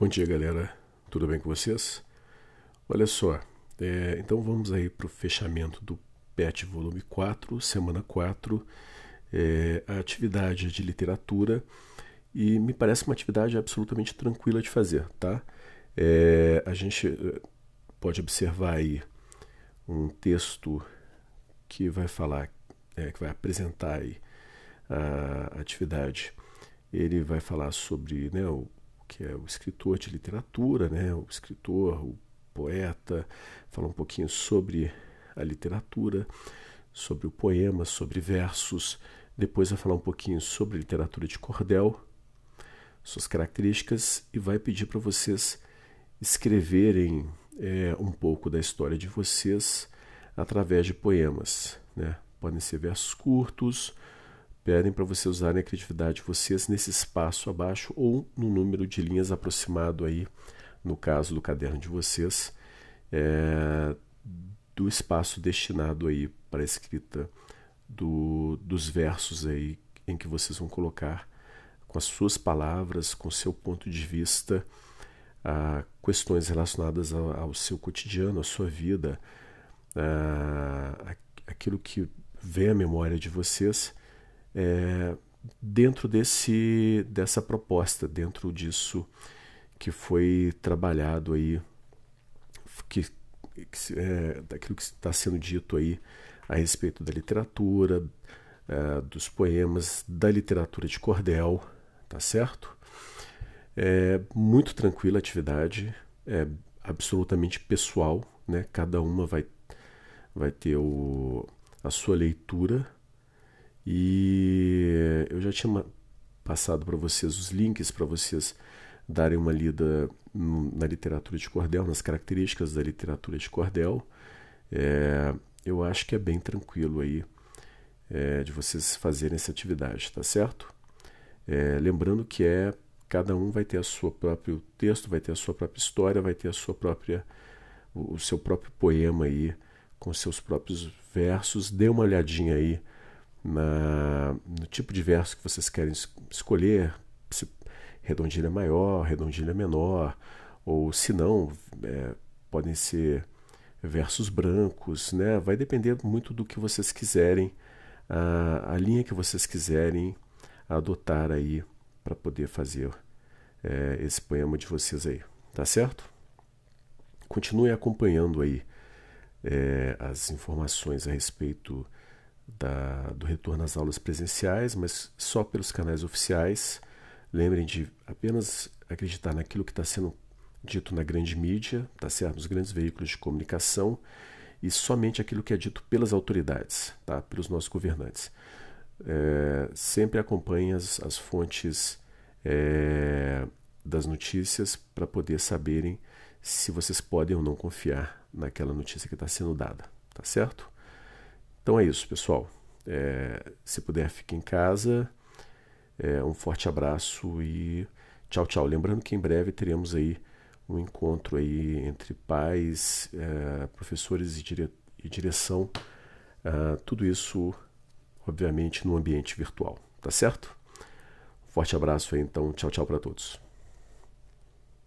Bom dia, galera. Tudo bem com vocês? Olha só, é, então vamos aí para o fechamento do PET volume 4, semana 4, é, a atividade de literatura e me parece uma atividade absolutamente tranquila de fazer, tá? É, a gente é, pode observar aí um texto que vai falar, é, que vai apresentar aí a atividade. Ele vai falar sobre né, o que é o escritor de literatura, né, o escritor, o poeta, falar um pouquinho sobre a literatura, sobre o poema, sobre versos. Depois vai falar um pouquinho sobre literatura de cordel, suas características e vai pedir para vocês escreverem é, um pouco da história de vocês através de poemas. Né? Podem ser versos curtos, pedem para você usarem a criatividade de vocês nesse espaço abaixo ou no número de linhas aproximado aí, no caso do caderno de vocês, é, do espaço destinado aí para a escrita do, dos versos aí em que vocês vão colocar com as suas palavras, com seu ponto de vista, a questões relacionadas ao, ao seu cotidiano, à sua vida, a, aquilo que vem à memória de vocês é, dentro desse, dessa proposta, dentro disso que foi trabalhado aí, que, que é, daquilo que está sendo dito aí a respeito da literatura, é, dos poemas, da literatura de cordel, tá certo? É muito tranquila a atividade, é absolutamente pessoal, né? Cada uma vai, vai ter o, a sua leitura e eu já tinha passado para vocês os links para vocês darem uma lida na literatura de cordel, nas características da literatura de cordel. É, eu acho que é bem tranquilo aí é, de vocês fazerem essa atividade, tá certo? É, lembrando que é cada um vai ter a sua próprio texto, vai ter a sua própria história, vai ter a sua própria o, seu próprio poema aí com seus próprios versos. Dê uma olhadinha aí na, no tipo de verso que vocês querem escolher, se redondilha maior, redondilha menor, ou se não, é, podem ser versos brancos, né? Vai depender muito do que vocês quiserem, a, a linha que vocês quiserem adotar aí para poder fazer é, esse poema de vocês aí, tá certo? Continue acompanhando aí é, as informações a respeito da, do retorno às aulas presenciais, mas só pelos canais oficiais. Lembrem de apenas acreditar naquilo que está sendo dito na grande mídia, tá certo? nos grandes veículos de comunicação, e somente aquilo que é dito pelas autoridades, tá? pelos nossos governantes. É, sempre acompanhe as, as fontes é, das notícias para poder saberem se vocês podem ou não confiar naquela notícia que está sendo dada, tá certo? Então é isso, pessoal. É, se puder, fique em casa. É, um forte abraço e tchau, tchau. Lembrando que em breve teremos aí um encontro aí entre pais, é, professores e, dire e direção. Uh, tudo isso, obviamente, no ambiente virtual. Tá certo? Forte abraço aí, então. Tchau, tchau para todos.